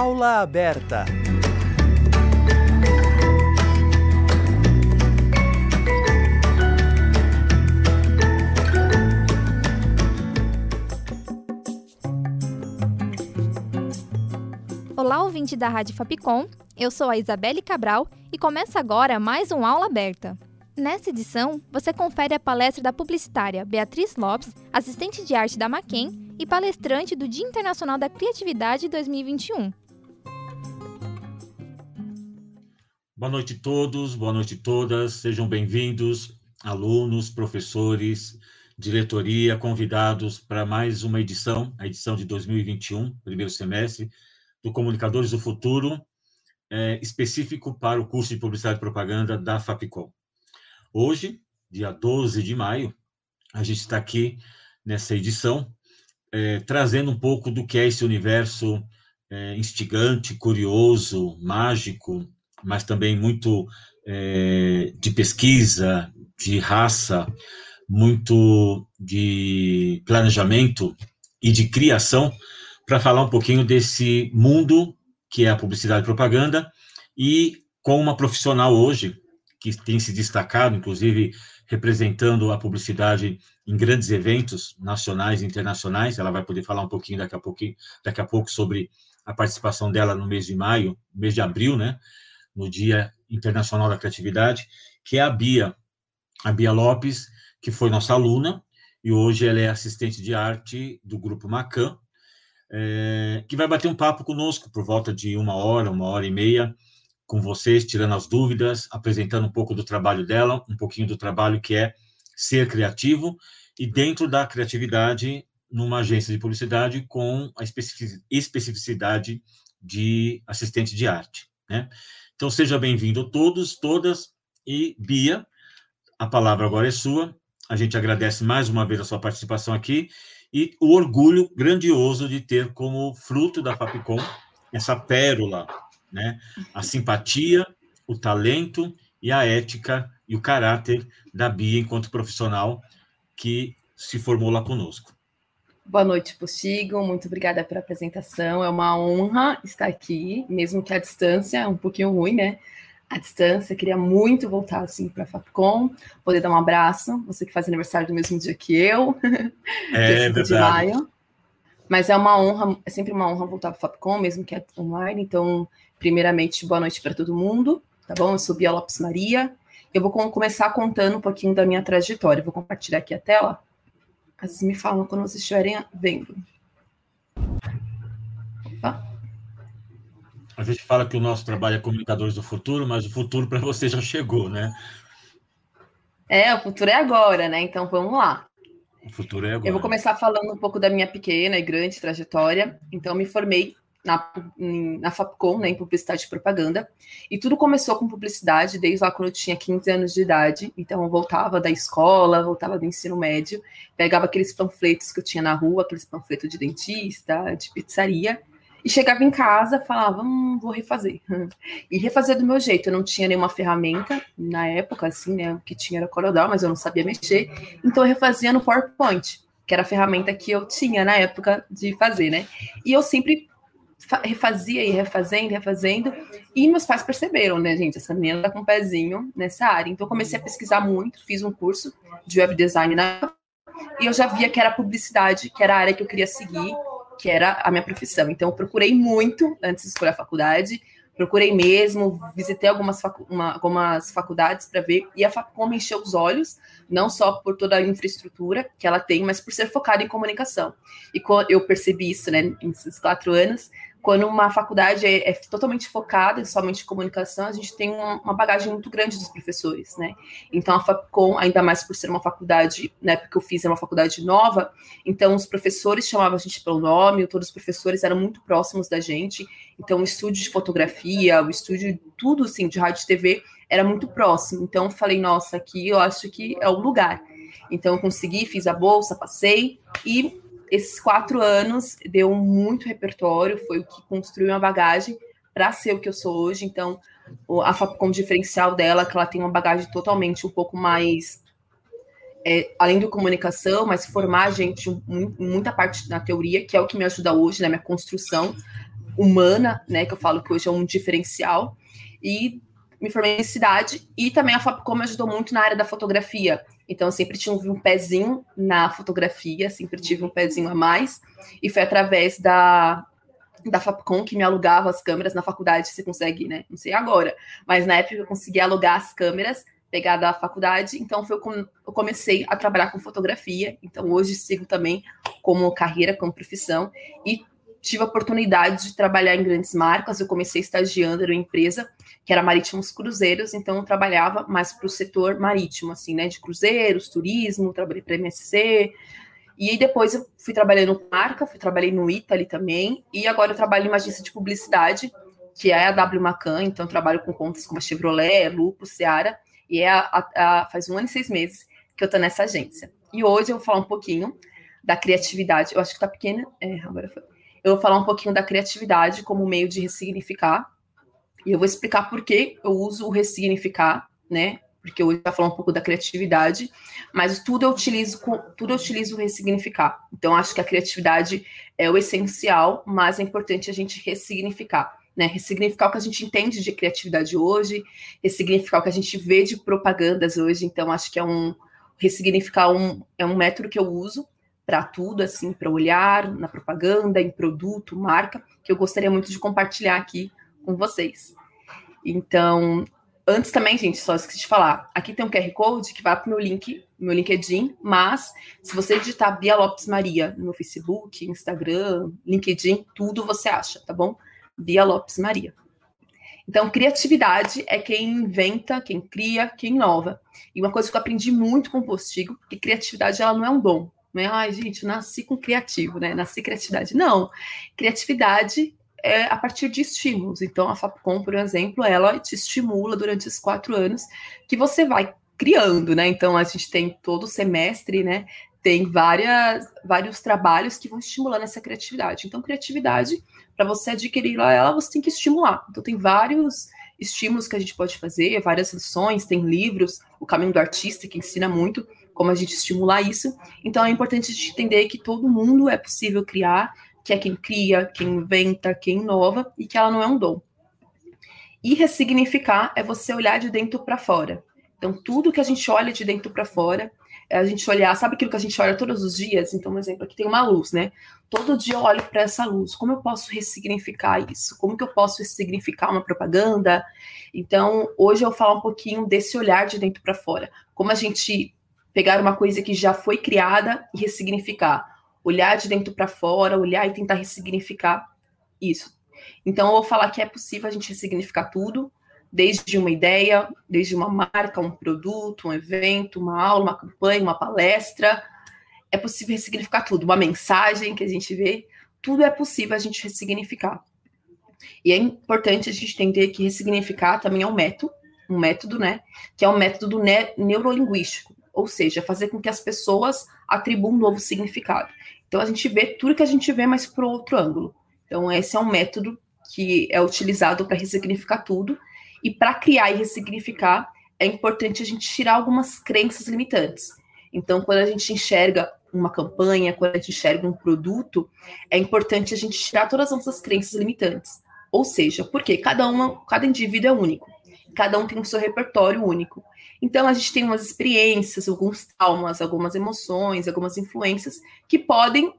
Aula aberta. Olá, ouvinte da Rádio Fapcom. Eu sou a Isabelle Cabral e começa agora mais um Aula Aberta. Nessa edição, você confere a palestra da publicitária Beatriz Lopes, assistente de arte da Maquem e palestrante do Dia Internacional da Criatividade 2021. Boa noite a todos, boa noite a todas, sejam bem-vindos, alunos, professores, diretoria, convidados para mais uma edição, a edição de 2021, primeiro semestre, do Comunicadores do Futuro, é, específico para o curso de Publicidade e Propaganda da FAPCOM. Hoje, dia 12 de maio, a gente está aqui nessa edição, é, trazendo um pouco do que é esse universo é, instigante, curioso, mágico, mas também muito é, de pesquisa, de raça, muito de planejamento e de criação, para falar um pouquinho desse mundo que é a publicidade e propaganda, e com uma profissional hoje, que tem se destacado, inclusive representando a publicidade em grandes eventos nacionais e internacionais. Ela vai poder falar um pouquinho daqui a pouquinho, daqui a pouco sobre a participação dela no mês de maio, mês de abril, né, no Dia Internacional da Criatividade, que é a Bia, a Bia Lopes, que foi nossa aluna e hoje ela é assistente de arte do grupo Macan, é, que vai bater um papo conosco por volta de uma hora, uma hora e meia, com vocês, tirando as dúvidas, apresentando um pouco do trabalho dela, um pouquinho do trabalho que é ser criativo e dentro da criatividade numa agência de publicidade com a especificidade de assistente de arte, né? Então seja bem-vindo todos, todas e Bia, a palavra agora é sua. A gente agradece mais uma vez a sua participação aqui e o orgulho grandioso de ter como fruto da Fapcom essa pérola né? A simpatia, o talento e a ética e o caráter da Bia enquanto profissional que se formou lá conosco. Boa noite, Postigo. Muito obrigada pela apresentação. É uma honra estar aqui, mesmo que a distância é um pouquinho ruim, né? A distância, queria muito voltar assim para a Fapcom, poder dar um abraço. Você que faz aniversário do mesmo dia que eu, é, dia de maio. Mas é uma honra, é sempre uma honra voltar para a Fapcom, mesmo que é online. Então, primeiramente, boa noite para todo mundo, tá bom? Eu sou Bia Lopes Maria. Eu vou começar contando um pouquinho da minha trajetória. vou compartilhar aqui a tela. Vocês me falam quando vocês estiverem vendo. Opa. A gente fala que o nosso trabalho é comunicadores do futuro, mas o futuro para você já chegou, né? É, o futuro é agora, né? Então vamos lá. O futuro é agora. Eu vou começar falando um pouco da minha pequena e grande trajetória. Então, me formei na, na FAPCOM, né, em Publicidade e Propaganda, e tudo começou com publicidade desde lá quando eu tinha 15 anos de idade. Então, eu voltava da escola, voltava do ensino médio, pegava aqueles panfletos que eu tinha na rua, aqueles panfletos de dentista, de pizzaria, e chegava em casa, falava, hum, vou refazer. E refazer do meu jeito. Eu não tinha nenhuma ferramenta na época, assim, né? O que tinha era Corel mas eu não sabia mexer. Então eu refazia no PowerPoint, que era a ferramenta que eu tinha na época de fazer, né? E eu sempre refazia e refazendo, refazendo. E meus pais perceberam, né, gente? Essa menina tá com um pezinho nessa área. Então eu comecei a pesquisar muito, fiz um curso de web design na e eu já via que era publicidade, que era a área que eu queria seguir que era a minha profissão. Então, eu procurei muito antes de escolher a faculdade, procurei mesmo, visitei algumas, facu uma, algumas faculdades para ver, e a Facom encheu os olhos, não só por toda a infraestrutura que ela tem, mas por ser focada em comunicação. E eu percebi isso, né, nesses quatro anos, quando uma faculdade é, é, totalmente focada somente em comunicação, a gente tem uma, bagagem muito grande dos professores, né? Então, a FAPCOM, ainda mais por ser uma faculdade, na época que eu fiz, era uma faculdade nova, então os professores chamavam a gente pelo nome, todos os professores eram muito próximos da gente, então o estúdio de fotografia, o estúdio, tudo assim, de rádio e TV, era muito próximo. Então, eu falei, nossa, aqui eu acho que é o lugar. Então, eu consegui, fiz a bolsa, passei, e esses quatro anos deu muito repertório, foi o que construiu uma bagagem para ser o que eu sou hoje. Então, a Fapcom diferencial dela, que ela tem uma bagagem totalmente um pouco mais é, além do comunicação, mas formar a gente muita parte na teoria, que é o que me ajuda hoje na minha construção humana, né, que eu falo que hoje é um diferencial, e me formei em cidade, e também a Fapcom me ajudou muito na área da fotografia, então eu sempre tive um pezinho na fotografia, sempre tive um pezinho a mais, e foi através da, da Fapcom que me alugava as câmeras. Na faculdade, você consegue, né, não sei agora, mas na época eu conseguia alugar as câmeras, pegar da faculdade, então foi eu comecei a trabalhar com fotografia, então hoje sigo também como carreira, como profissão, e tive a oportunidade de trabalhar em grandes marcas. Eu comecei estagiando em uma empresa que era Marítimos Cruzeiros, então eu trabalhava mais para o setor marítimo, assim, né, de cruzeiros, turismo, trabalhei para MSC. E aí depois eu fui trabalhando com marca, fui trabalhei no Italy também, e agora eu trabalho em uma agência de publicidade, que é a W Macan, então trabalho com contas como a Chevrolet, Lupo, Seara, e é a, a, a, faz um ano e seis meses que eu estou nessa agência. E hoje eu vou falar um pouquinho da criatividade. Eu acho que está pequena. É, agora foi eu vou falar um pouquinho da criatividade como meio de ressignificar. E eu vou explicar por que eu uso o ressignificar, né? Porque hoje vai falar um pouco da criatividade, mas tudo eu utilizo tudo eu utilizo ressignificar. Então acho que a criatividade é o essencial, mas é importante a gente ressignificar, né? Ressignificar o que a gente entende de criatividade hoje, ressignificar o que a gente vê de propagandas hoje. Então acho que é um ressignificar um, é um método que eu uso para tudo, assim, para olhar na propaganda, em produto, marca, que eu gostaria muito de compartilhar aqui com vocês. Então, antes também, gente, só esqueci de falar, aqui tem um QR Code que vai para o meu link, meu LinkedIn, mas se você digitar Bia Lopes Maria no Facebook, Instagram, LinkedIn, tudo você acha, tá bom? Bia Lopes Maria. Então, criatividade é quem inventa, quem cria, quem inova. E uma coisa que eu aprendi muito com o Postigo, que criatividade ela não é um dom, não é, ai, gente, nasci com criativo, né? Nasci criatividade. Não. Criatividade é a partir de estímulos. Então, a Fapcom, por exemplo, ela te estimula durante esses quatro anos que você vai criando, né? Então, a gente tem todo semestre, né? Tem várias, vários trabalhos que vão estimulando essa criatividade. Então, criatividade, para você adquirir ela, você tem que estimular. Então, tem vários estímulos que a gente pode fazer, várias lições, tem livros, o Caminho do Artista, que ensina muito como a gente estimular isso. Então é importante a gente entender que todo mundo é possível criar, que é quem cria, quem inventa, quem inova e que ela não é um dom. E ressignificar é você olhar de dentro para fora. Então tudo que a gente olha de dentro para fora é a gente olhar, sabe aquilo que a gente olha todos os dias? Então, por exemplo, aqui tem uma luz, né? Todo dia eu olho para essa luz. Como eu posso ressignificar isso? Como que eu posso ressignificar uma propaganda? Então, hoje eu vou falar um pouquinho desse olhar de dentro para fora. Como a gente pegar uma coisa que já foi criada e ressignificar. Olhar de dentro para fora, olhar e tentar ressignificar isso. Então, eu vou falar que é possível a gente ressignificar tudo, desde uma ideia, desde uma marca, um produto, um evento, uma aula, uma campanha, uma palestra. É possível ressignificar tudo, uma mensagem que a gente vê, tudo é possível a gente ressignificar. E é importante a gente entender que ressignificar também é um método, um método, né? Que é um método ne neurolinguístico ou seja, fazer com que as pessoas atribuam um novo significado. Então a gente vê tudo que a gente vê, mas por outro ângulo. Então esse é um método que é utilizado para ressignificar tudo e para criar e ressignificar é importante a gente tirar algumas crenças limitantes. Então quando a gente enxerga uma campanha, quando a gente enxerga um produto, é importante a gente tirar todas as nossas crenças limitantes. Ou seja, porque cada uma, cada indivíduo é único, cada um tem o seu repertório único. Então, a gente tem umas experiências, alguns traumas, algumas emoções, algumas influências que podem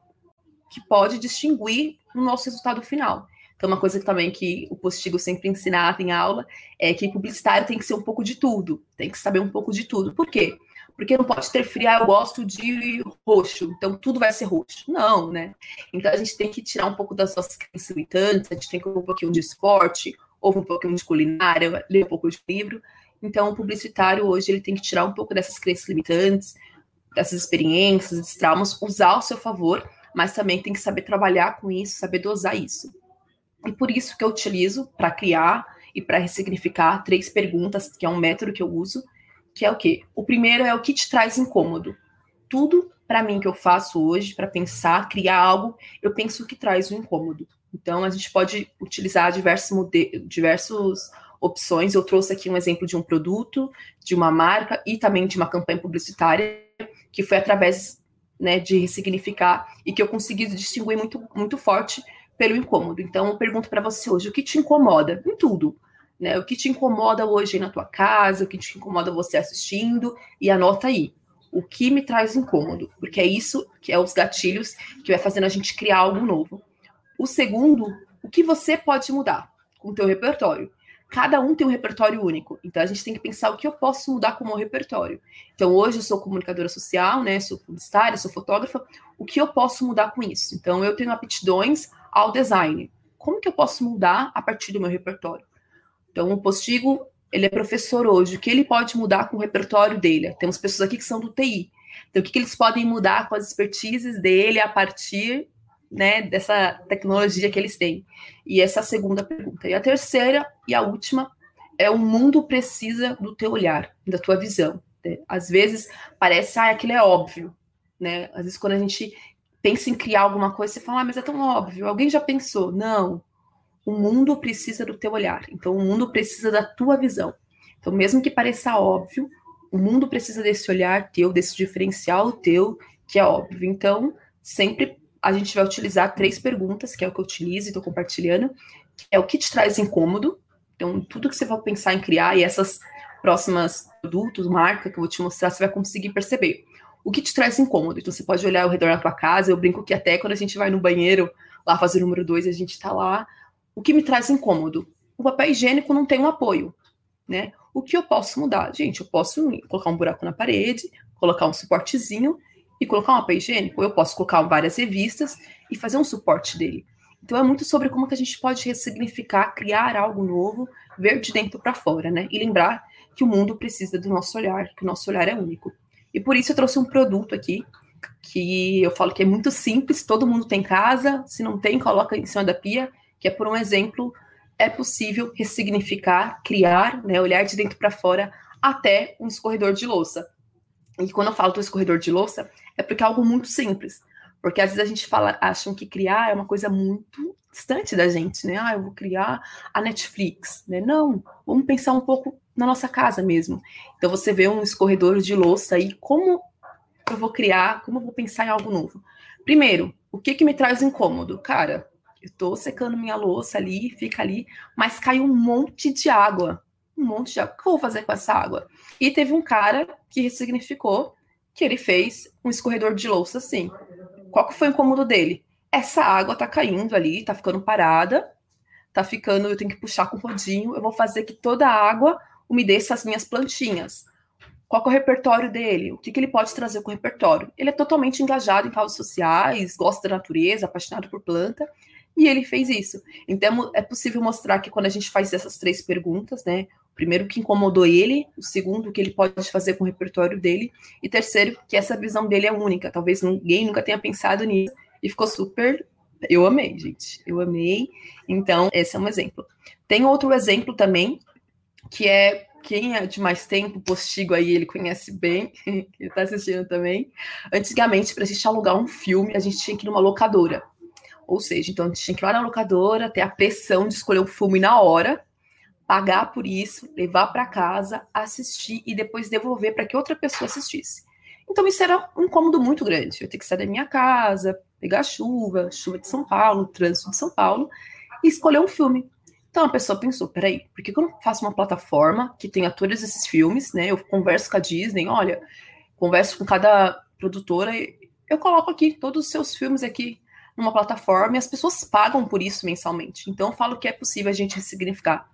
que pode distinguir o nosso resultado final. Então, uma coisa também que o Postigo sempre ensinava em aula é que publicitário tem que ser um pouco de tudo, tem que saber um pouco de tudo. Por quê? Porque não pode ter frio, ah, eu gosto de roxo, então tudo vai ser roxo. Não, né? Então a gente tem que tirar um pouco das nossas crenças limitantes, a gente tem que um pouquinho de esporte, ou um pouquinho de culinária, ler um pouco de livro, então, o publicitário hoje ele tem que tirar um pouco dessas crenças limitantes, dessas experiências, desses traumas, usar ao seu favor, mas também tem que saber trabalhar com isso, saber dosar isso. E por isso que eu utilizo para criar e para ressignificar três perguntas, que é um método que eu uso, que é o quê? O primeiro é o que te traz incômodo. Tudo para mim que eu faço hoje, para pensar, criar algo, eu penso que traz um incômodo. Então, a gente pode utilizar diversos, diversos opções. Eu trouxe aqui um exemplo de um produto, de uma marca e também de uma campanha publicitária, que foi através né, de ressignificar e que eu consegui distinguir muito, muito forte pelo incômodo. Então, eu pergunto para você hoje, o que te incomoda? Em tudo. Né? O que te incomoda hoje na tua casa, o que te incomoda você assistindo, e anota aí. O que me traz incômodo? Porque é isso que é os gatilhos que vai fazendo a gente criar algo novo. O segundo, o que você pode mudar com o teu repertório? Cada um tem um repertório único, então a gente tem que pensar o que eu posso mudar com o meu repertório. Então hoje eu sou comunicadora social, né? Sou publicitária, sou fotógrafa. O que eu posso mudar com isso? Então eu tenho aptidões ao design. Como que eu posso mudar a partir do meu repertório? Então o Postigo ele é professor hoje, o que ele pode mudar com o repertório dele? Temos pessoas aqui que são do TI. Então, o que, que eles podem mudar com as expertises dele a partir né, dessa tecnologia que eles têm? E essa é a segunda pergunta. E a terceira e a última é o mundo precisa do teu olhar, da tua visão. Né? Às vezes parece, ah, aquilo é óbvio. Né? Às vezes, quando a gente pensa em criar alguma coisa, você fala, ah, mas é tão óbvio. Alguém já pensou? Não. O mundo precisa do teu olhar. Então, o mundo precisa da tua visão. Então, mesmo que pareça óbvio, o mundo precisa desse olhar teu, desse diferencial teu, que é óbvio. Então, sempre a gente vai utilizar três perguntas, que é o que eu utilizo e estou compartilhando, que é o que te traz incômodo. Então, tudo que você vai pensar em criar e essas próximas produtos, marca que eu vou te mostrar, você vai conseguir perceber. O que te traz incômodo? Então, você pode olhar ao redor da tua casa. Eu brinco que até quando a gente vai no banheiro, lá fazer o número dois, a gente está lá o que me traz incômodo? O papel higiênico não tem um apoio, né? O que eu posso mudar? Gente, eu posso colocar um buraco na parede, colocar um suportezinho e colocar um papel higiênico. Eu posso colocar várias revistas e fazer um suporte dele. Então é muito sobre como que a gente pode ressignificar, criar algo novo, ver de dentro para fora, né? E lembrar que o mundo precisa do nosso olhar, que o nosso olhar é único. E por isso eu trouxe um produto aqui que eu falo que é muito simples, todo mundo tem casa, se não tem, coloca em cima da pia que é por um exemplo, é possível ressignificar, criar, né, olhar de dentro para fora até um escorredor de louça. E quando eu falo do escorredor de louça, é porque é algo muito simples. Porque às vezes a gente fala, acham que criar é uma coisa muito distante da gente, né? Ah, eu vou criar a Netflix, né? Não, vamos pensar um pouco na nossa casa mesmo. Então você vê um escorredor de louça aí, como eu vou criar, como eu vou pensar em algo novo? Primeiro, o que que me traz incômodo? Cara, eu tô secando minha louça ali, fica ali, mas cai um monte de água. Um monte de água. O que eu vou fazer com essa água? E teve um cara que ressignificou que ele fez um escorredor de louça assim. Qual que foi o incômodo dele? Essa água tá caindo ali, tá ficando parada, tá ficando, eu tenho que puxar com o rodinho, eu vou fazer que toda a água umedeça as minhas plantinhas. Qual é o repertório dele? O que, que ele pode trazer com o repertório? Ele é totalmente engajado em causas sociais, gosta da natureza, apaixonado por planta, e ele fez isso. Então é possível mostrar que quando a gente faz essas três perguntas, né? Primeiro que incomodou ele, o segundo o que ele pode fazer com o repertório dele, e terceiro que essa visão dele é única. Talvez ninguém nunca tenha pensado nisso e ficou super. Eu amei, gente. Eu amei. Então esse é um exemplo. Tem outro exemplo também que é quem é de mais tempo, postigo aí, ele conhece bem, ele está assistindo também. Antigamente, para a gente alugar um filme, a gente tinha que ir numa locadora. Ou seja, então a gente tinha que ir lá na locadora, ter a pressão de escolher o um filme na hora, pagar por isso, levar para casa, assistir e depois devolver para que outra pessoa assistisse. Então isso era um incômodo muito grande. Eu tinha que sair da minha casa, pegar chuva, chuva de São Paulo, trânsito de São Paulo, e escolher um filme. Então a pessoa pensou, peraí, por que eu não faço uma plataforma que tenha todos esses filmes, né? Eu converso com a Disney, olha, converso com cada produtora, eu coloco aqui todos os seus filmes aqui numa plataforma e as pessoas pagam por isso mensalmente. Então, eu falo que é possível a gente ressignificar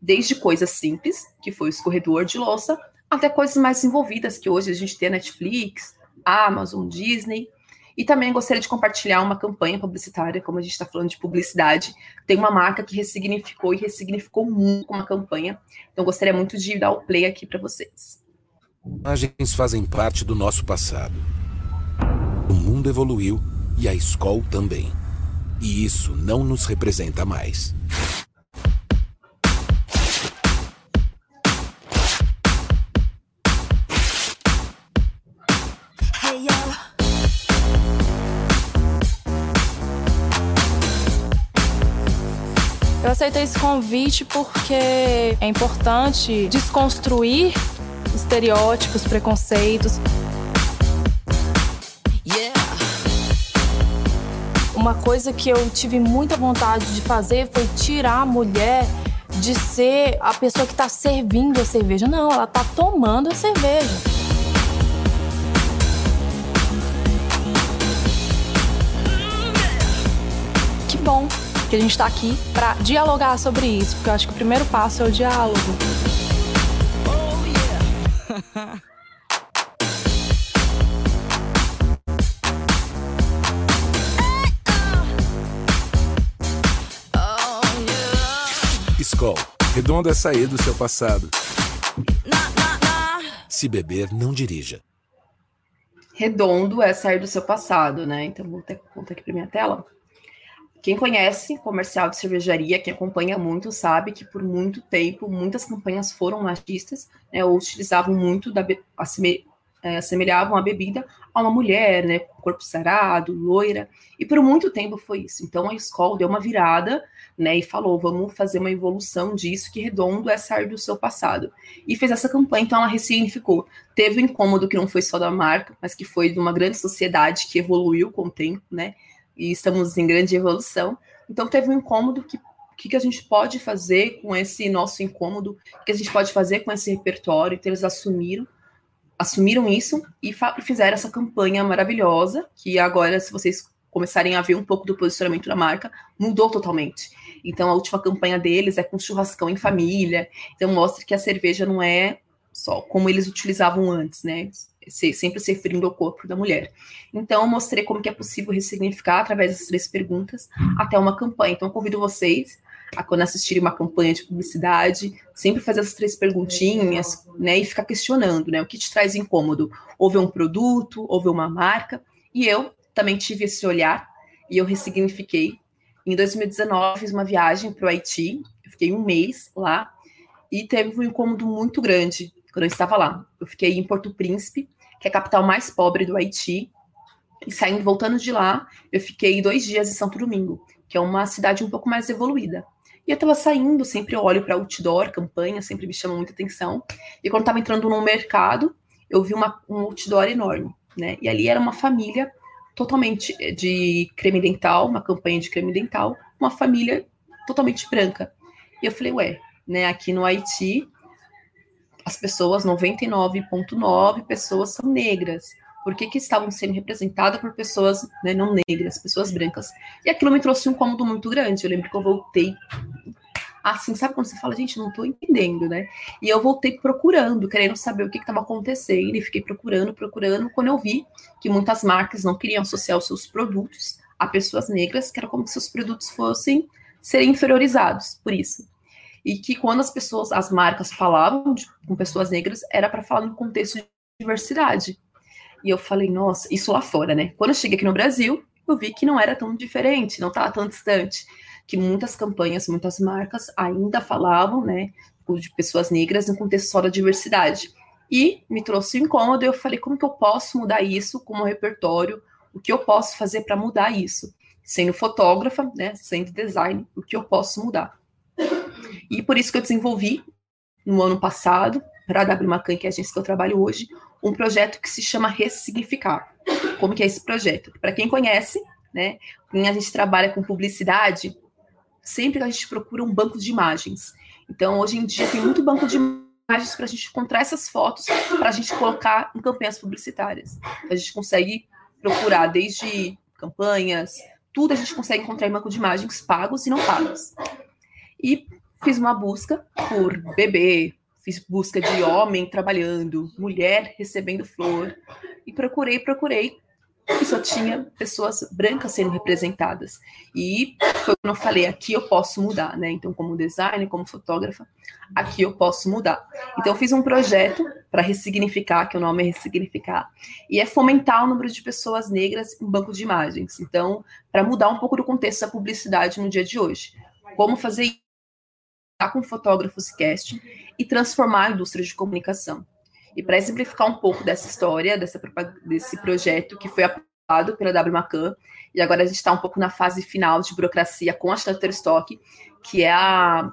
desde coisas simples, que foi o escorredor de louça, até coisas mais envolvidas, que hoje a gente tem a Netflix, Amazon, Disney. E também gostaria de compartilhar uma campanha publicitária, como a gente está falando de publicidade. Tem uma marca que ressignificou e ressignificou muito com uma campanha. Então, gostaria muito de dar o play aqui para vocês. Imagens fazem parte do nosso passado. O mundo evoluiu e a escola também. E isso não nos representa mais. Aceitei esse convite porque é importante desconstruir estereótipos, preconceitos Uma coisa que eu tive muita vontade de fazer foi tirar a mulher de ser a pessoa que está servindo a cerveja. Não, ela está tomando a cerveja. Que bom que a gente está aqui para dialogar sobre isso, porque eu acho que o primeiro passo é o diálogo. Oh, yeah. Skol. Redondo é sair do seu passado. Se beber, não dirija. Redondo é sair do seu passado, né? Então vou ter conta aqui para minha tela. Quem conhece comercial de cervejaria, quem acompanha muito, sabe que por muito tempo muitas campanhas foram machistas, né, ou utilizavam muito da é, assemelhavam a bebida a uma mulher, né, corpo sarado, loira, e por muito tempo foi isso. Então a escola deu uma virada, né, e falou, vamos fazer uma evolução disso, que redondo é sair do seu passado. E fez essa campanha, então ela ressignificou. Teve o um incômodo que não foi só da marca, mas que foi de uma grande sociedade que evoluiu com o tempo, né, e estamos em grande evolução. Então teve um incômodo que o que, a gente pode fazer com esse nosso incômodo, o que a gente pode fazer com esse repertório, então eles assumiram assumiram isso e fizeram essa campanha maravilhosa, que agora, se vocês começarem a ver um pouco do posicionamento da marca, mudou totalmente. Então, a última campanha deles é com churrascão em família, então mostra que a cerveja não é só como eles utilizavam antes, né? Sempre se referindo ao corpo da mulher. Então, mostrei como que é possível ressignificar através dessas três perguntas até uma campanha. Então, convido vocês a quando assistirem uma campanha de publicidade, sempre fazer essas três perguntinhas, né, e ficar questionando, né, o que te traz incômodo? Houve um produto, houve uma marca? E eu também tive esse olhar e eu ressignifiquei. Em 2019 fiz uma viagem para o Haiti, eu fiquei um mês lá e teve um incômodo muito grande quando eu estava lá. Eu fiquei em Porto Príncipe, que é a capital mais pobre do Haiti, e saindo, voltando de lá, eu fiquei dois dias em Santo Domingo, que é uma cidade um pouco mais evoluída. E eu tava saindo, sempre olho para outdoor, campanha, sempre me chama muita atenção. E quando tava entrando no mercado, eu vi uma, um outdoor enorme, né? E ali era uma família totalmente eh, de creme dental, uma campanha de creme dental, uma família totalmente branca. E eu falei, ué, né, aqui no Haiti, as pessoas, 99,9 pessoas são negras por que, que estavam sendo representadas por pessoas né, não negras, pessoas brancas. E aquilo me trouxe um cômodo muito grande. Eu lembro que eu voltei assim, sabe quando você fala, gente, não estou entendendo, né? E eu voltei procurando, querendo saber o que estava acontecendo, e fiquei procurando, procurando, quando eu vi que muitas marcas não queriam associar os seus produtos a pessoas negras, que era como se seus produtos fossem serem inferiorizados por isso. E que quando as pessoas, as marcas falavam de, com pessoas negras, era para falar no contexto de diversidade. E eu falei, nossa, isso lá fora, né? Quando eu cheguei aqui no Brasil, eu vi que não era tão diferente, não estava tão distante. Que muitas campanhas, muitas marcas ainda falavam, né, de pessoas negras no contexto só da diversidade. E me trouxe um incômodo, e eu falei, como que eu posso mudar isso como repertório? O que eu posso fazer para mudar isso? Sendo fotógrafa, né, sendo design, o que eu posso mudar? E por isso que eu desenvolvi, no ano passado, para a W Macan, que é a agência que eu trabalho hoje, um projeto que se chama Ressignificar. Como que é esse projeto? Para quem conhece, né, quem a gente trabalha com publicidade, sempre a gente procura um banco de imagens. Então, hoje em dia tem muito banco de imagens para a gente encontrar essas fotos para a gente colocar em campanhas publicitárias. A gente consegue procurar desde campanhas, tudo a gente consegue encontrar em banco de imagens pagos e não pagos. E fiz uma busca por bebê, fiz busca de homem trabalhando, mulher recebendo flor, e procurei, procurei, e só tinha pessoas brancas sendo representadas. E foi quando eu falei, aqui eu posso mudar, né? Então, como designer, como fotógrafa, aqui eu posso mudar. Então, eu fiz um projeto para ressignificar, que o nome é ressignificar, e é fomentar o número de pessoas negras em banco de imagens. Então, para mudar um pouco do contexto da publicidade no dia de hoje. Como fazer? Com fotógrafos casting e transformar a indústria de comunicação. E para exemplificar um pouco dessa história, dessa, desse projeto que foi aprovado pela W Macan, e agora a gente está um pouco na fase final de burocracia com a Shutterstock, que é a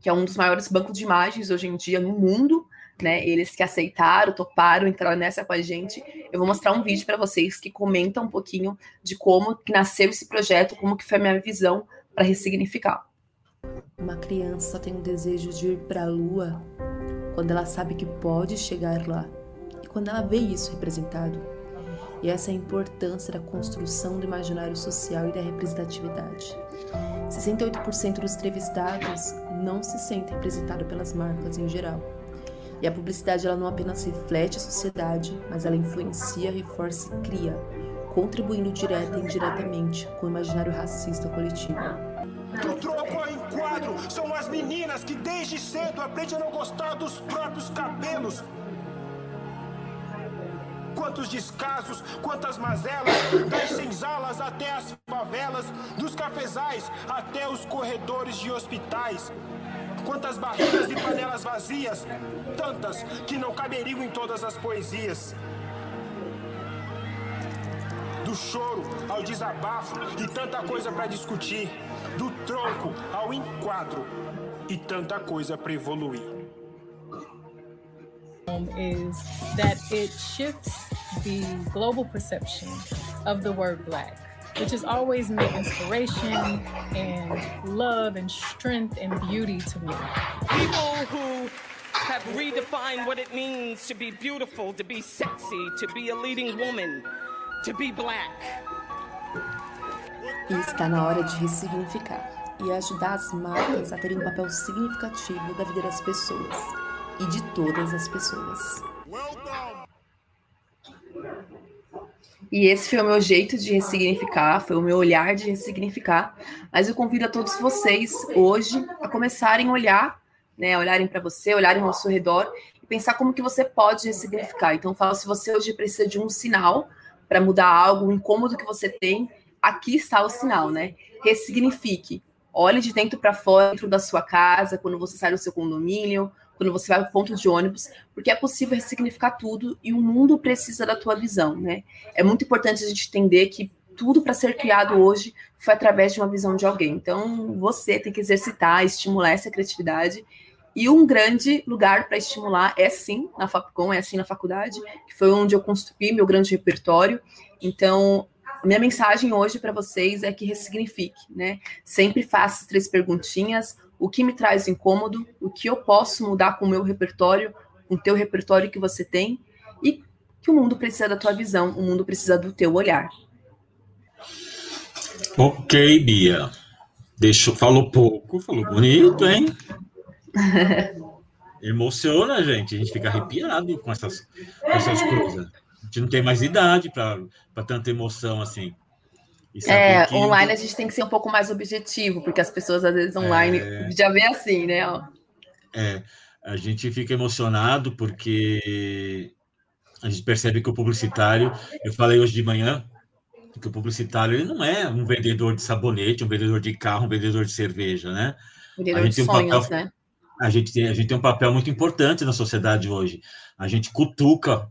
que é um dos maiores bancos de imagens hoje em dia no mundo, né? Eles que aceitaram, toparam entrar nessa com a gente. Eu vou mostrar um vídeo para vocês que comenta um pouquinho de como que nasceu esse projeto, como que foi a minha visão para ressignificar. Uma criança só tem um desejo de ir para a lua quando ela sabe que pode chegar lá e quando ela vê isso representado. E essa é a importância da construção do imaginário social e da representatividade. 68% dos entrevistados não se sentem representados pelas marcas em geral. E a publicidade ela não apenas reflete a sociedade, mas ela influencia, reforça e cria, contribuindo direta e indiretamente com o imaginário racista coletivo. O troco ao enquadro são as meninas que desde cedo aprendem a não gostar dos próprios cabelos. Quantos descasos, quantas mazelas, das senzalas até as favelas, dos cafezais até os corredores de hospitais. Quantas barrigas e panelas vazias, tantas que não caberiam em todas as poesias. Do choro ao desabafo e tanta coisa para discutir. Do tronco ao enquadro e tanta coisa para evoluir. Is that it shifts the global perception of the word black. which has always meant inspiration and love and strength and beauty to me. People who have redefined what it means to be beautiful, to be sexy, to be a leading woman, to be black. E está na hora de ressignificar e ajudar as marcas a terem um papel significativo da vida das pessoas e de todas as pessoas. E esse foi o meu jeito de ressignificar, foi o meu olhar de ressignificar. Mas eu convido a todos vocês hoje a começarem a olhar, né, olharem para você, olharem ao seu redor e pensar como que você pode ressignificar. Então, falo se você hoje precisa de um sinal para mudar algo, um incômodo que você tem, aqui está o sinal, né? Ressignifique. Olhe de dentro para fora, dentro da sua casa, quando você sai do seu condomínio, quando você vai para o ponto de ônibus, porque é possível ressignificar tudo e o mundo precisa da tua visão, né? É muito importante a gente entender que tudo para ser criado hoje foi através de uma visão de alguém. Então, você tem que exercitar, estimular essa criatividade. E um grande lugar para estimular é sim na Fapcom, é assim na faculdade, que foi onde eu construí meu grande repertório. Então, a minha mensagem hoje para vocês é que ressignifique, né? Sempre faça três perguntinhas, o que me traz incômodo, o que eu posso mudar com o meu repertório, com o teu repertório que você tem, e que o mundo precisa da tua visão, o mundo precisa do teu olhar. Ok, Bia. Deixou, falou pouco, falou bonito, hein? Emociona, gente. A gente fica arrepiado com essas, com essas coisas. A gente não tem mais idade para tanta emoção assim. É, que... online a gente tem que ser um pouco mais objetivo, porque as pessoas às vezes online é... já vê assim, né? É, a gente fica emocionado porque a gente percebe que o publicitário, eu falei hoje de manhã, que o publicitário ele não é um vendedor de sabonete, um vendedor de carro, um vendedor de cerveja, né? Vendedor a gente de sonhos, um papel, né? A gente, tem, a gente tem um papel muito importante na sociedade hoje. A gente cutuca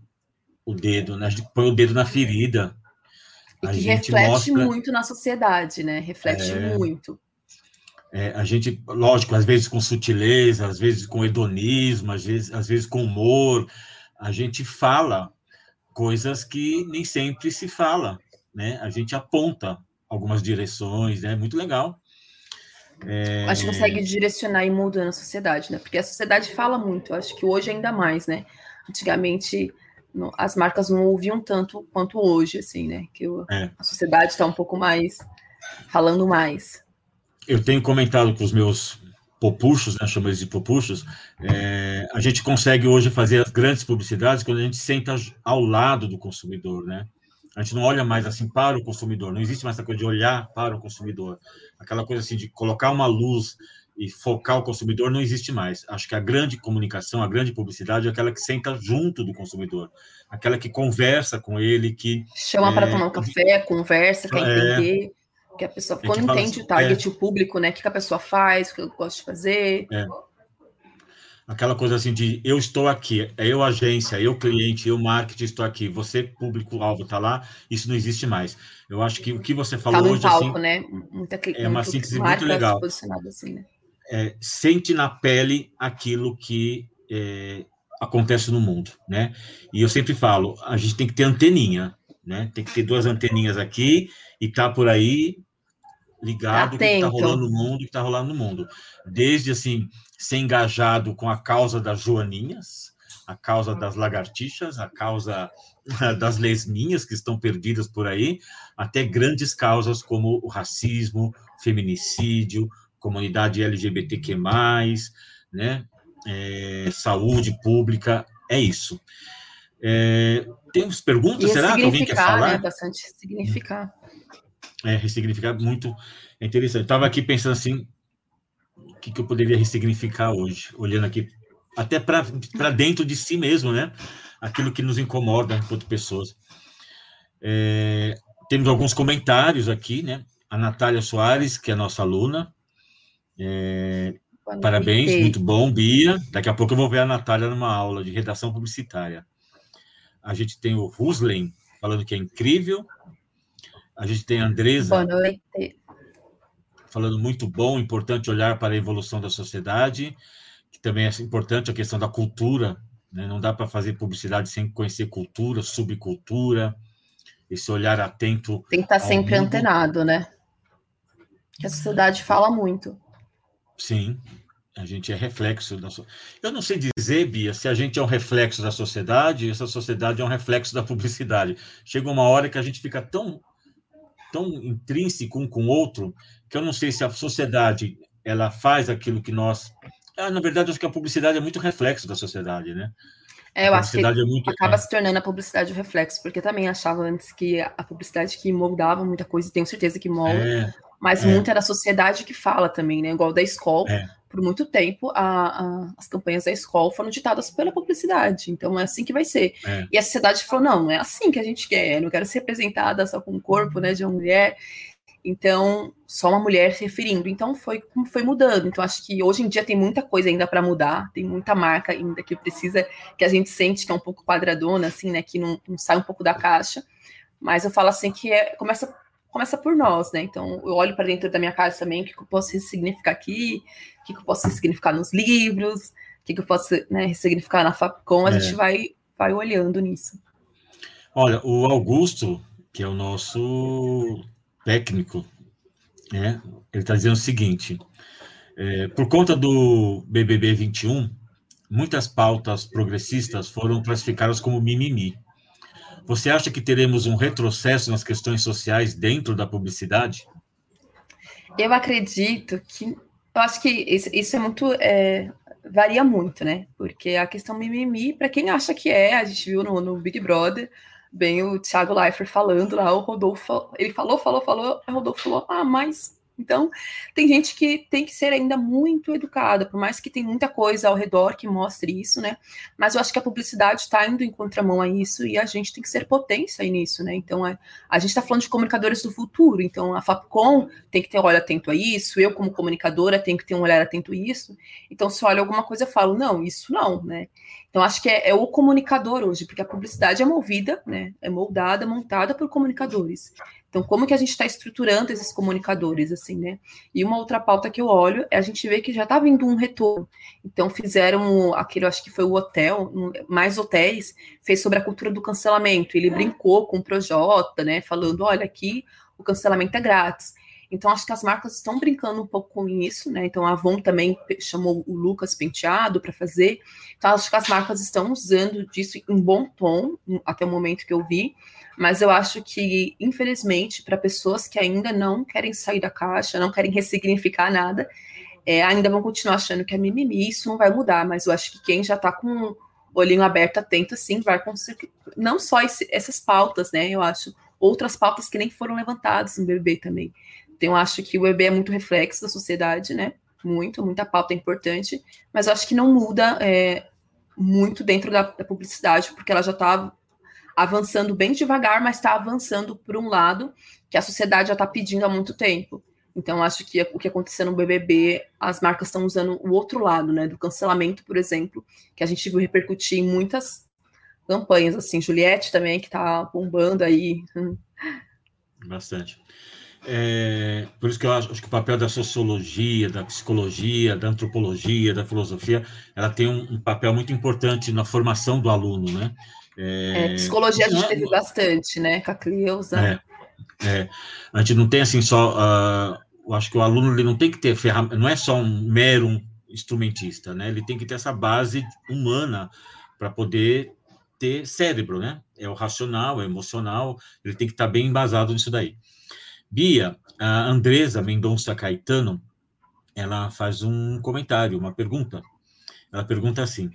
o dedo, né? a gente põe o dedo na ferida, e que reflete mostra... muito na sociedade, né? Reflete é... muito. É, a gente, lógico, às vezes com sutileza, às vezes com hedonismo, às vezes, às vezes com humor, a gente fala coisas que nem sempre se fala, né? A gente aponta algumas direções, é né? muito legal. É... Acho que consegue direcionar e mudar na sociedade, né? Porque a sociedade fala muito, acho que hoje ainda mais, né? Antigamente as marcas não ouviam tanto quanto hoje, assim, né? Que é. a sociedade está um pouco mais falando mais. Eu tenho comentado com os meus popuchos, né, chamo eles de popuchos, é, a gente consegue hoje fazer as grandes publicidades quando a gente senta ao lado do consumidor, né? A gente não olha mais assim para o consumidor, não existe mais essa coisa de olhar para o consumidor. Aquela coisa assim de colocar uma luz e focar o consumidor não existe mais. Acho que a grande comunicação, a grande publicidade é aquela que senta junto do consumidor, aquela que conversa com ele, que chama é, para tomar um café, conversa, quer é, entender, que a pessoa quando entende assim, o target, é, o público, né, o que a pessoa faz, o que eu gosto de fazer. É. Aquela coisa assim de eu estou aqui, é eu agência, eu cliente, eu marketing estou aqui, você público-alvo está lá, isso não existe mais. Eu acho que o que você falou tá hoje palco, assim, né? Muita, é uma síntese muito legal. Assim, né? é, sente na pele aquilo que é, acontece no mundo, né? E eu sempre falo, a gente tem que ter anteninha, né? Tem que ter duas anteninhas aqui e tá por aí ligado o que está rolando no mundo, o que está rolando no mundo. Desde assim, ser engajado com a causa das joaninhas, a causa das lagartixas, a causa das lesminhas que estão perdidas por aí, até grandes causas como o racismo, feminicídio, comunidade LGBTQ+, né? É, saúde pública, é isso. É, temos perguntas? Será que alguém quer falar? Né? Bastante significar. É, ressignificar muito é interessante. Estava aqui pensando assim, que, que eu poderia ressignificar hoje, olhando aqui até para dentro de si mesmo, né? Aquilo que nos incomoda enquanto pessoas. É, temos alguns comentários aqui, né? A Natália Soares, que é nossa aluna. É, parabéns, muito bom, Bia. Daqui a pouco eu vou ver a Natália numa aula de redação publicitária. A gente tem o Ruslen falando que é incrível. A gente tem a Andresa. Boa noite. Falando muito bom, importante olhar para a evolução da sociedade, que também é importante a questão da cultura. Né? Não dá para fazer publicidade sem conhecer cultura, subcultura, esse olhar atento. Tem que estar tá sempre mundo. antenado, né? Que a sociedade fala muito. Sim, a gente é reflexo da Eu não sei dizer, Bia, se a gente é um reflexo da sociedade, essa sociedade é um reflexo da publicidade. Chega uma hora que a gente fica tão tão intrínseco um com o outro que eu não sei se a sociedade ela faz aquilo que nós. Ah, na verdade, acho que a publicidade é muito reflexo da sociedade, né? É, eu acho que é muito... acaba é. se tornando a publicidade o reflexo, porque também achava antes que a publicidade que moldava muita coisa, e tenho certeza que molda, é, mas é. muito era a sociedade que fala também, né? Igual da escola, é. por muito tempo, a, a, as campanhas da escola foram ditadas pela publicidade, então é assim que vai ser. É. E a sociedade falou: não, não é assim que a gente quer, eu não quero ser representada só com o corpo né, de uma mulher. Então, só uma mulher se referindo. Então, foi foi mudando. Então, acho que hoje em dia tem muita coisa ainda para mudar, tem muita marca ainda que precisa, que a gente sente que é um pouco quadradona, assim, né? Que não, não sai um pouco da caixa. Mas eu falo assim que é, começa começa por nós, né? Então, eu olho para dentro da minha casa também, o que, eu posso ressignificar aqui, o que, eu posso ressignificar nos livros, o que, eu posso né, ressignificar na Fapcom, a é. gente vai, vai olhando nisso. Olha, o Augusto, que é o nosso técnico, né, ele está dizendo o seguinte: é, por conta do BBB 21, muitas pautas progressistas foram classificadas como mimimi. Você acha que teremos um retrocesso nas questões sociais dentro da publicidade? Eu acredito que. Eu acho que isso, isso é muito. É, varia muito, né? Porque a questão mimimi, para quem acha que é, a gente viu no, no Big Brother, bem o Thiago Leifert falando lá, o Rodolfo. Ele falou, falou, falou, o Rodolfo falou, ah, mas então, tem gente que tem que ser ainda muito educada, por mais que tem muita coisa ao redor que mostre isso, né? Mas eu acho que a publicidade está indo em contramão a isso e a gente tem que ser potência nisso, né? Então, a, a gente está falando de comunicadores do futuro, então a Fapcom tem que ter um olho atento a isso, eu, como comunicadora, tenho que ter um olhar atento a isso. Então, se olha alguma coisa, eu falo, não, isso não, né? Então, acho que é, é, o comunicador hoje, porque a publicidade é movida, né? É moldada, montada por comunicadores. Então, como que a gente está estruturando esses comunicadores, assim, né? E uma outra pauta que eu olho é a gente vê que já está vindo um retorno. Então, fizeram aquele, acho que foi o hotel, mais hotéis, fez sobre a cultura do cancelamento. Ele brincou com o Projota, né? Falando, olha, aqui o cancelamento é grátis. Então, acho que as marcas estão brincando um pouco com isso, né? Então, a Avon também chamou o Lucas Penteado para fazer. Então, acho que as marcas estão usando disso em bom tom, até o momento que eu vi. Mas eu acho que, infelizmente, para pessoas que ainda não querem sair da caixa, não querem ressignificar nada, é, ainda vão continuar achando que é mimimi, isso não vai mudar. Mas eu acho que quem já está com o olhinho aberto, atento, sim, vai conseguir. Não só esse, essas pautas, né? Eu acho outras pautas que nem foram levantadas no BBB também. Então, eu acho que o BBB é muito reflexo da sociedade, né? Muito, muita pauta é importante, mas eu acho que não muda é, muito dentro da, da, publicidade, porque ela já está avançando bem devagar, mas está avançando por um lado que a sociedade já está pedindo há muito tempo. Então, acho que o que aconteceu no BBB, as marcas estão usando o outro lado, né? Do cancelamento, por exemplo, que a gente viu repercutir em muitas campanhas, assim. Juliette também, que está bombando aí. Bastante. é, por isso que eu acho, acho, que o papel da sociologia, da psicologia, da antropologia, da filosofia, ela tem um, um papel muito importante na formação do aluno, né? É, é, psicologia a gente é, teve bastante, né? Com a Cleusa. É, é, a gente não tem assim só. Uh, eu acho que o aluno ele não tem que ter ferramenta, não é só um mero instrumentista, né? Ele tem que ter essa base humana para poder ter cérebro, né? É o racional, é o emocional, ele tem que estar tá bem embasado nisso daí. Bia, a Andresa Mendonça Caetano, ela faz um comentário, uma pergunta. Ela pergunta assim: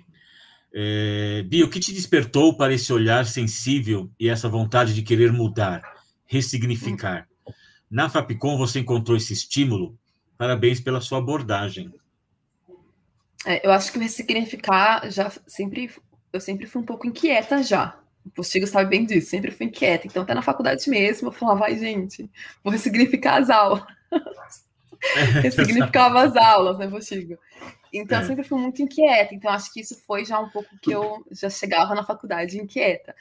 é, Bia, o que te despertou para esse olhar sensível e essa vontade de querer mudar, ressignificar? Na Fapcom você encontrou esse estímulo? Parabéns pela sua abordagem. É, eu acho que ressignificar já sempre eu sempre fui um pouco inquieta já. O Postigo sabe bem disso, sempre fui inquieta. Então, até na faculdade mesmo, eu falava, vai, gente, vou ressignificar as aulas. Ressignificava as aulas, né, Postigo? Então, é. eu sempre fui muito inquieta. Então, acho que isso foi já um pouco que eu já chegava na faculdade inquieta.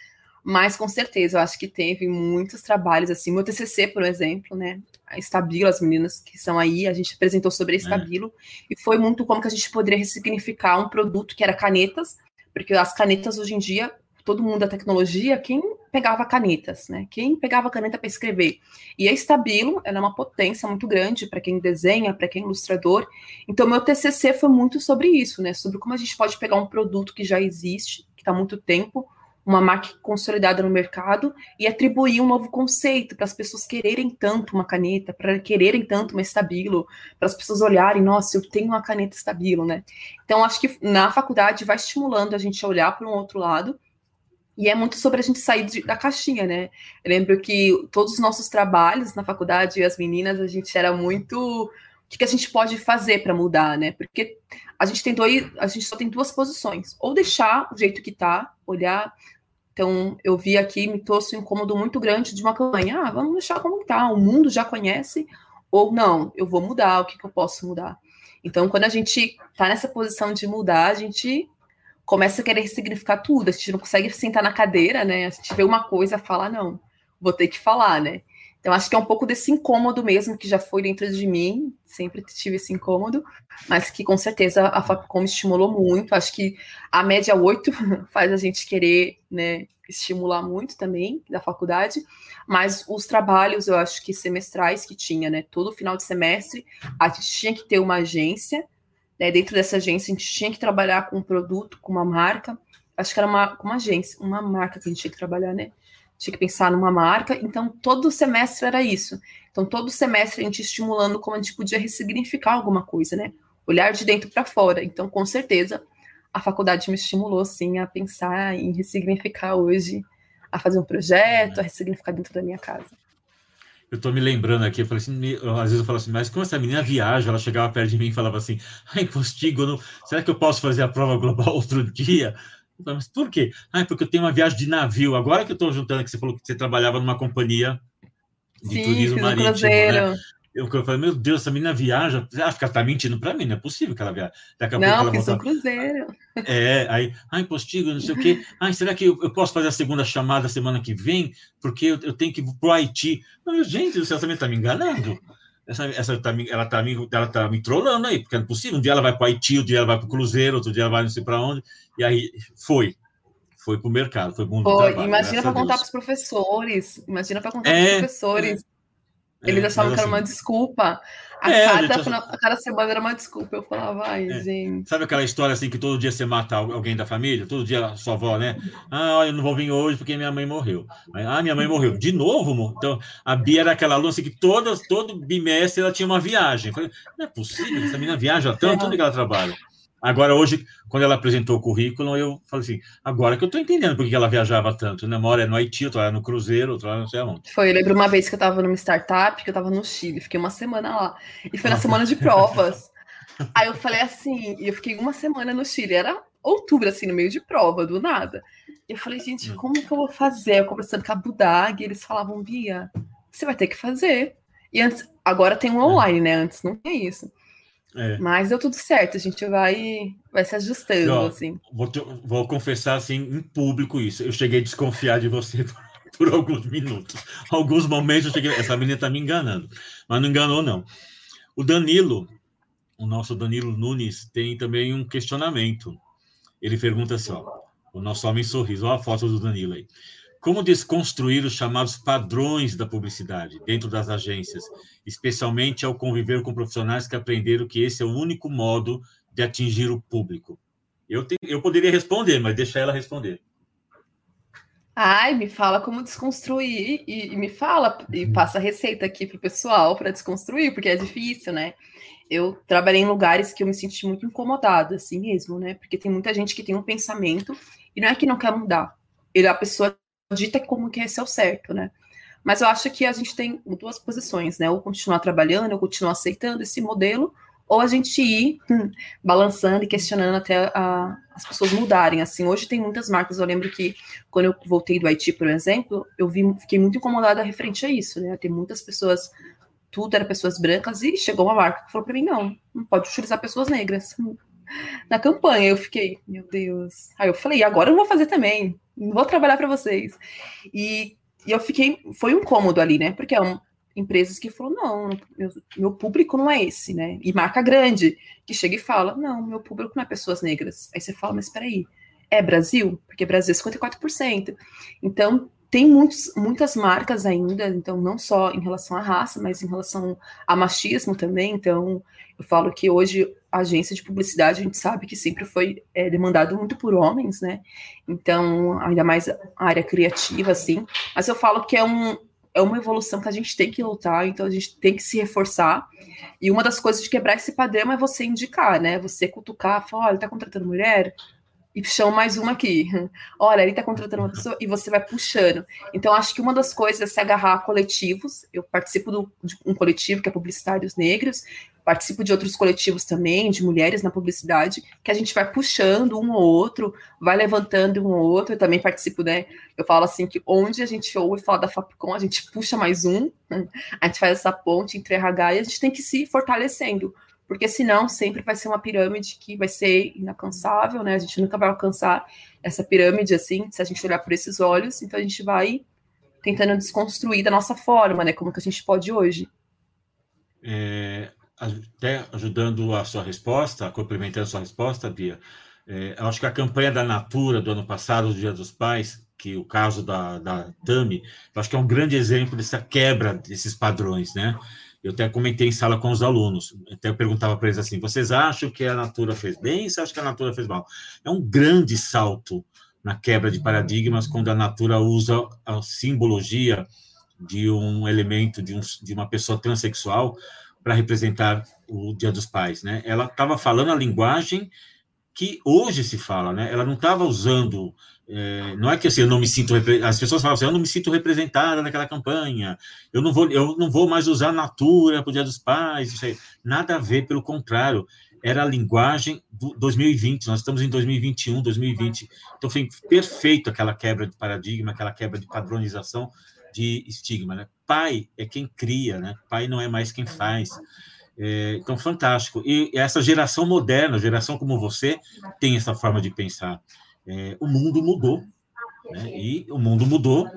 Mas, com certeza, eu acho que teve muitos trabalhos, assim, meu TCC, por exemplo, né, a Estabilo, as meninas que são aí, a gente apresentou sobre a Estabilo, é. e foi muito como que a gente poderia ressignificar um produto que era canetas, porque as canetas hoje em dia todo mundo da tecnologia, quem pegava canetas, né? Quem pegava caneta para escrever. E a Estabilo, ela é uma potência muito grande para quem desenha, para quem é ilustrador. Então, meu TCC foi muito sobre isso, né? Sobre como a gente pode pegar um produto que já existe, que está há muito tempo, uma marca consolidada no mercado e atribuir um novo conceito para as pessoas quererem tanto uma caneta, para quererem tanto uma Estabilo, para as pessoas olharem, nossa, eu tenho uma caneta Estabilo, né? Então, acho que na faculdade vai estimulando a gente a olhar para um outro lado e é muito sobre a gente sair de, da caixinha, né? Eu lembro que todos os nossos trabalhos na faculdade, as meninas, a gente era muito. O que, que a gente pode fazer para mudar, né? Porque a gente tentou a gente só tem duas posições. Ou deixar o jeito que tá, olhar. Então, eu vi aqui, me trouxe um incômodo muito grande de uma campanha. Ah, vamos deixar como tá, o mundo já conhece. Ou não, eu vou mudar, o que, que eu posso mudar? Então, quando a gente tá nessa posição de mudar, a gente começa a querer significar tudo. A gente não consegue sentar na cadeira, né? A gente vê uma coisa, fala, não, vou ter que falar, né? Então, acho que é um pouco desse incômodo mesmo que já foi dentro de mim, sempre tive esse incômodo, mas que com certeza a Fapcom estimulou muito. Acho que a média 8 faz a gente querer né, estimular muito também da faculdade, mas os trabalhos, eu acho que semestrais que tinha, né? Todo final de semestre, a gente tinha que ter uma agência né, dentro dessa agência, a gente tinha que trabalhar com um produto, com uma marca. Acho que era uma, uma agência, uma marca que a gente tinha que trabalhar, né? Tinha que pensar numa marca. Então, todo semestre era isso. Então, todo semestre a gente estimulando como a gente podia ressignificar alguma coisa, né? Olhar de dentro para fora. Então, com certeza, a faculdade me estimulou, sim, a pensar em ressignificar hoje, a fazer um projeto, a ressignificar dentro da minha casa eu tô me lembrando aqui, eu falei assim, às vezes eu falo assim, mas como essa menina viaja, ela chegava perto de mim e falava assim, ai, Postigo, não, será que eu posso fazer a prova global outro dia? Eu falei, mas por quê? Ah, porque eu tenho uma viagem de navio. Agora que eu estou juntando, que você falou que você trabalhava numa companhia de Sim, turismo marítimo, né? Eu, eu falei, meu Deus, essa menina viaja. Acho que ela tá mentindo para mim, não é possível que ela viaje. Daqui a não, pouco ela fiz um cruzeiro. É, aí, ai, postigo, não sei o quê. Ai, será que eu, eu, posso fazer a segunda chamada semana que vem? Porque eu, eu tenho que ir pro Haiti. Não, gente, você também tá me enganando. Essa, essa tá, ela, tá me, ela tá me trollando aí, porque é possível. Um dia ela vai para o Haiti, outro dia ela vai para o Cruzeiro, outro dia ela vai não sei para onde. E aí foi. Foi para o mercado, foi para o mundo Foi, trabalho, Imagina para contar para os professores. Imagina para contar é, para os professores. É. Eles é, achavam que era uma assim desculpa. A, é, cada, a cada semana era uma desculpa. Eu falava, ai, é. gente. Sabe aquela história assim que todo dia você mata alguém da família? Todo dia a sua avó, né? Ah, eu não vou vir hoje porque minha mãe morreu. Ah, minha mãe morreu. De novo? Então, a Bia era aquela aluna assim, que todas, todo bimestre ela tinha uma viagem. falei, não é possível, essa menina viaja tanto, onde que ela trabalha? Agora, hoje, quando ela apresentou o currículo, eu falei assim: agora que eu estou entendendo por que ela viajava tanto. Né? Uma hora é no Haiti, outra hora é no Cruzeiro, outra hora não sei aonde. Foi, eu lembro uma vez que eu estava numa startup, que eu estava no Chile, fiquei uma semana lá. E foi na semana de provas. Aí eu falei assim, e eu fiquei uma semana no Chile, era outubro, assim, no meio de prova, do nada. E eu falei, gente, hum. como que eu vou fazer? Eu conversando com a Budag, e eles falavam, Bia, você vai ter que fazer. E antes, agora tem um é. online, né? Antes não tem isso. É. Mas deu tudo certo, a gente vai, vai se ajustando, assim. Vou, te, vou confessar, assim, em público isso. Eu cheguei a desconfiar de você por alguns minutos. Alguns momentos eu cheguei, essa menina está me enganando, mas não enganou, não. O Danilo, o nosso Danilo Nunes, tem também um questionamento. Ele pergunta assim: ó, o nosso homem sorriso, olha a foto do Danilo aí. Como desconstruir os chamados padrões da publicidade dentro das agências, especialmente ao conviver com profissionais que aprenderam que esse é o único modo de atingir o público? Eu, te, eu poderia responder, mas deixa ela responder. Ai, me fala como desconstruir e, e me fala e uhum. passa a receita aqui pro pessoal para desconstruir, porque é difícil, né? Eu trabalhei em lugares que eu me senti muito incomodada, assim mesmo, né? Porque tem muita gente que tem um pensamento e não é que não quer mudar. Ele, a pessoa dita como que esse é o certo, né? Mas eu acho que a gente tem duas posições, né? Ou continuar trabalhando, ou continuar aceitando esse modelo, ou a gente ir hum, balançando e questionando até a, as pessoas mudarem. Assim, hoje tem muitas marcas. Eu lembro que quando eu voltei do Haiti, por exemplo, eu vi, fiquei muito incomodada referente a isso, né? Tem muitas pessoas, tudo era pessoas brancas, e chegou uma marca que falou para mim: não, não pode utilizar pessoas negras na campanha. Eu fiquei, meu Deus. Aí eu falei, agora eu vou fazer também, vou trabalhar para vocês. E, e, eu fiquei, foi um cômodo ali, né? Porque é um, empresas que falou não, meu, meu, público não é esse, né? E marca grande que chega e fala, não, meu público não é pessoas negras. Aí você fala, mas espera aí, é Brasil? Porque Brasil é 54%. Então tem muitos, muitas marcas ainda, então não só em relação à raça, mas em relação a machismo também. Então eu falo que hoje a agência de publicidade a gente sabe que sempre foi é, demandado muito por homens, né? Então ainda mais a área criativa, assim. Mas eu falo que é um é uma evolução que a gente tem que lutar, então a gente tem que se reforçar. E uma das coisas de quebrar esse padrão é você indicar, né? Você cutucar, falar, olha, tá contratando mulher? E chama mais uma aqui. Olha, ele tá contratando uma pessoa e você vai puxando. Então, acho que uma das coisas é se agarrar a coletivos. Eu participo do, de um coletivo que é Publicitários Negros, participo de outros coletivos também, de mulheres na publicidade, que a gente vai puxando um ou outro, vai levantando um ou outro. Eu também participo, né? Eu falo assim que onde a gente ouve falar da Fapcom, a gente puxa mais um, a gente faz essa ponte entre RH e a gente tem que se fortalecendo, porque senão sempre vai ser uma pirâmide que vai ser inalcançável, né? A gente nunca vai alcançar essa pirâmide assim, se a gente olhar por esses olhos, então a gente vai tentando desconstruir da nossa forma, né? Como que a gente pode hoje. É, até ajudando a sua resposta, complementando a sua resposta, Bia, é, acho que a campanha da Natura do ano passado, do Dia dos Pais, que o caso da, da Tami, acho que é um grande exemplo dessa quebra desses padrões, né? Eu até comentei em sala com os alunos, até perguntava para eles assim: vocês acham que a Natura fez bem ou você acha que a Natura fez mal? É um grande salto na quebra de paradigmas quando a Natura usa a simbologia de um elemento de, um, de uma pessoa transexual para representar o Dia dos Pais, né? Ela estava falando a linguagem que hoje se fala, né? Ela não estava usando, é, não é que assim, eu não me sinto, as pessoas falam assim, eu não me sinto representada naquela campanha, eu não vou, eu não vou mais usar natura para o Dia dos Pais, isso aí, nada a ver, pelo contrário, era a linguagem do 2020, nós estamos em 2021, 2020, então foi perfeito aquela quebra de paradigma, aquela quebra de padronização de estigma, né? Pai é quem cria, né? Pai não é mais quem faz. É, então, fantástico. E essa geração moderna, geração como você, tem essa forma de pensar. É, o mundo mudou, né? e o mundo mudou,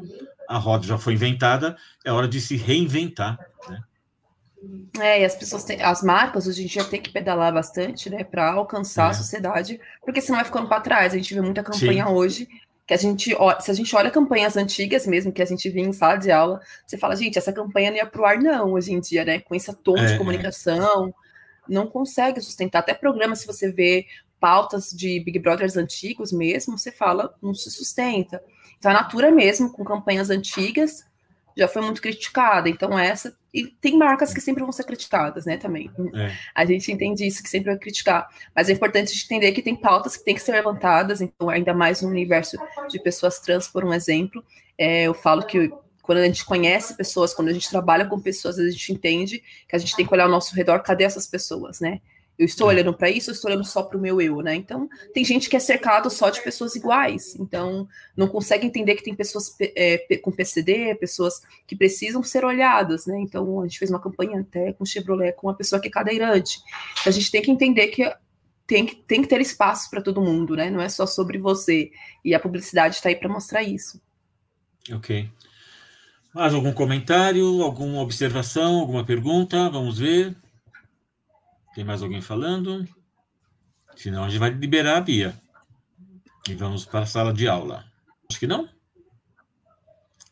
a roda já foi inventada, é hora de se reinventar, né? É, e as pessoas têm, as marcas hoje em dia tem que pedalar bastante, né, para alcançar é. a sociedade, porque senão vai ficando para trás. A gente vê muita campanha Sim. hoje que a gente, se a gente olha campanhas antigas mesmo, que a gente via em sala de aula, você fala, gente, essa campanha não ia pro ar não, hoje em dia, né, com esse tom é, de comunicação, não consegue sustentar, até programa, se você vê pautas de Big Brothers antigos mesmo, você fala, não se sustenta. Então, a Natura mesmo, com campanhas antigas, já foi muito criticada. Então, essa. E tem marcas que sempre vão ser criticadas, né? Também. É. A gente entende isso, que sempre vai criticar. Mas é importante entender que tem pautas que têm que ser levantadas, então, ainda mais no universo de pessoas trans, por um exemplo. É, eu falo que quando a gente conhece pessoas, quando a gente trabalha com pessoas, a gente entende que a gente tem que olhar ao nosso redor, cadê essas pessoas, né? Eu estou é. olhando para isso, eu estou olhando só para o meu eu, né? Então, tem gente que é cercado só de pessoas iguais. Então, não consegue entender que tem pessoas é, com PCD, pessoas que precisam ser olhadas, né? Então, a gente fez uma campanha até com Chevrolet, com uma pessoa que é cadeirante. Então, a gente tem que entender que tem que, tem que ter espaço para todo mundo, né? Não é só sobre você. E a publicidade está aí para mostrar isso. Ok. Mais algum comentário, alguma observação, alguma pergunta? Vamos ver. Tem mais alguém falando? Senão a gente vai liberar a Bia. E vamos para a sala de aula. Acho que não?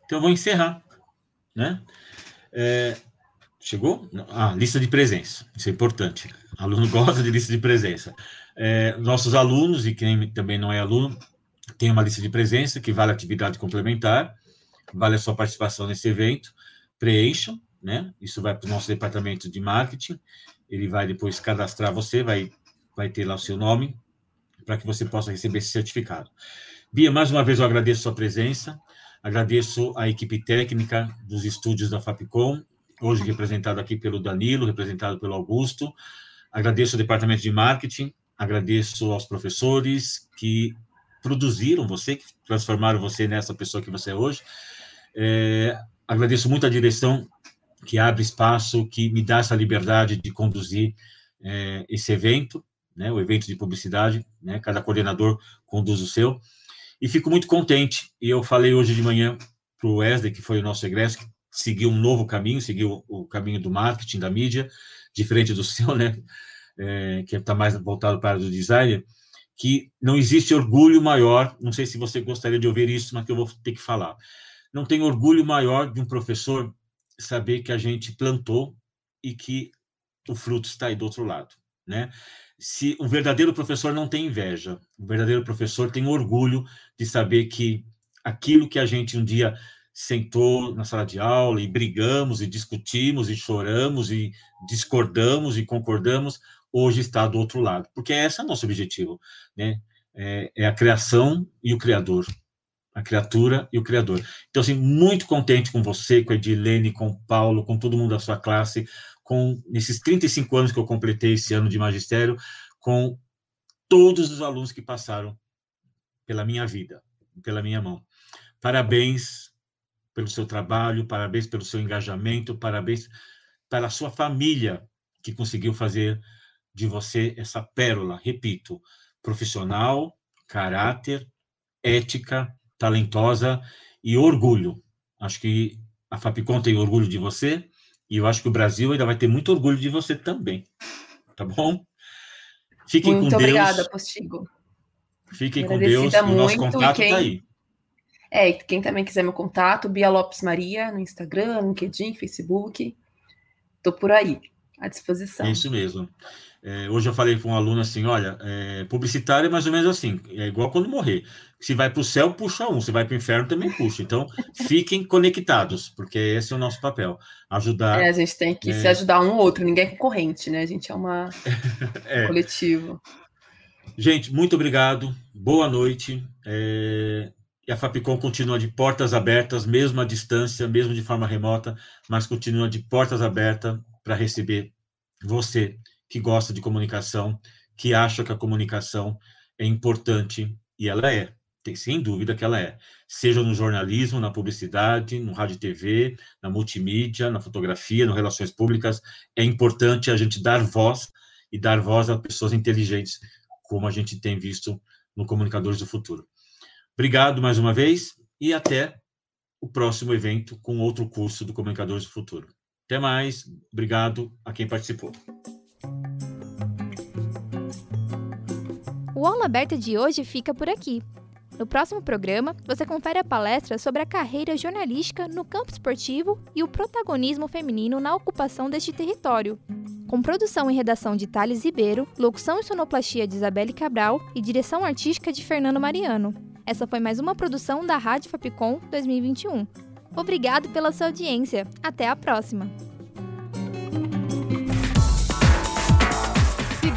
Então eu vou encerrar. Né? É, chegou? Ah, lista de presença. Isso é importante. O aluno gosta de lista de presença. É, nossos alunos, e quem também não é aluno, tem uma lista de presença que vale atividade complementar, vale a sua participação nesse evento. Preencham, né? Isso vai para o nosso departamento de marketing. Ele vai depois cadastrar você, vai, vai ter lá o seu nome, para que você possa receber esse certificado. Bia, mais uma vez eu agradeço a sua presença, agradeço a equipe técnica dos estúdios da Fapcom, hoje representado aqui pelo Danilo, representado pelo Augusto, agradeço ao departamento de marketing, agradeço aos professores que produziram você, que transformaram você nessa pessoa que você é hoje. É, agradeço muito a direção que abre espaço, que me dá essa liberdade de conduzir é, esse evento né, o evento de publicidade, né, cada coordenador conduz o seu, e fico muito contente, e eu falei hoje de manhã para o Wesley, que foi o nosso egresso, que seguiu um novo caminho, seguiu o caminho do marketing, da mídia, diferente do seu, né, é, que está mais voltado para o designer, que não existe orgulho maior, não sei se você gostaria de ouvir isso, mas que eu vou ter que falar, não tem orgulho maior de um professor saber que a gente plantou e que o fruto está aí do outro lado, né? se um verdadeiro professor não tem inveja, um verdadeiro professor tem orgulho de saber que aquilo que a gente um dia sentou na sala de aula e brigamos e discutimos e choramos e discordamos e concordamos, hoje está do outro lado, porque esse é o nosso objetivo, né? É, é a criação e o criador, a criatura e o criador. Então, assim, muito contente com você, com a Edilene, com o Paulo, com todo mundo da sua classe, com nesses 35 anos que eu completei esse ano de magistério, com todos os alunos que passaram pela minha vida, pela minha mão. Parabéns pelo seu trabalho, parabéns pelo seu engajamento, parabéns pela sua família que conseguiu fazer de você essa pérola, repito, profissional, caráter, ética, talentosa e orgulho. Acho que a Fapcom tem orgulho de você, e eu acho que o Brasil ainda vai ter muito orgulho de você também. Tá bom? Fiquem muito com Deus. Muito obrigada, Postigo. Fiquem com Deus. O nosso contato está aí. É, e quem também quiser meu contato, Bia Lopes Maria, no Instagram, no LinkedIn, Facebook. Tô por aí, à disposição. É isso mesmo. É, hoje eu falei com um aluno assim: olha, é, publicitário é mais ou menos assim, é igual quando morrer. Se vai para o céu, puxa um, se vai para o inferno, também puxa. Então, fiquem conectados, porque esse é o nosso papel ajudar. É, a gente tem que é... se ajudar um outro, ninguém é concorrente, né? A gente é uma é. coletivo. Gente, muito obrigado, boa noite. É... E a Fapcom continua de portas abertas, mesmo à distância, mesmo de forma remota, mas continua de portas abertas para receber você que gosta de comunicação, que acha que a comunicação é importante, e ela é, tem, sem dúvida que ela é. Seja no jornalismo, na publicidade, no rádio e TV, na multimídia, na fotografia, nas relações públicas, é importante a gente dar voz e dar voz a pessoas inteligentes, como a gente tem visto no Comunicadores do Futuro. Obrigado mais uma vez e até o próximo evento com outro curso do Comunicadores do Futuro. Até mais, obrigado a quem participou. O Aula Aberta de hoje fica por aqui. No próximo programa, você confere a palestra sobre a carreira jornalística no campo esportivo e o protagonismo feminino na ocupação deste território. Com produção e redação de Thales Ribeiro, locução e sonoplastia de Isabelle Cabral e direção artística de Fernando Mariano. Essa foi mais uma produção da Rádio Fapcom 2021. Obrigado pela sua audiência. Até a próxima!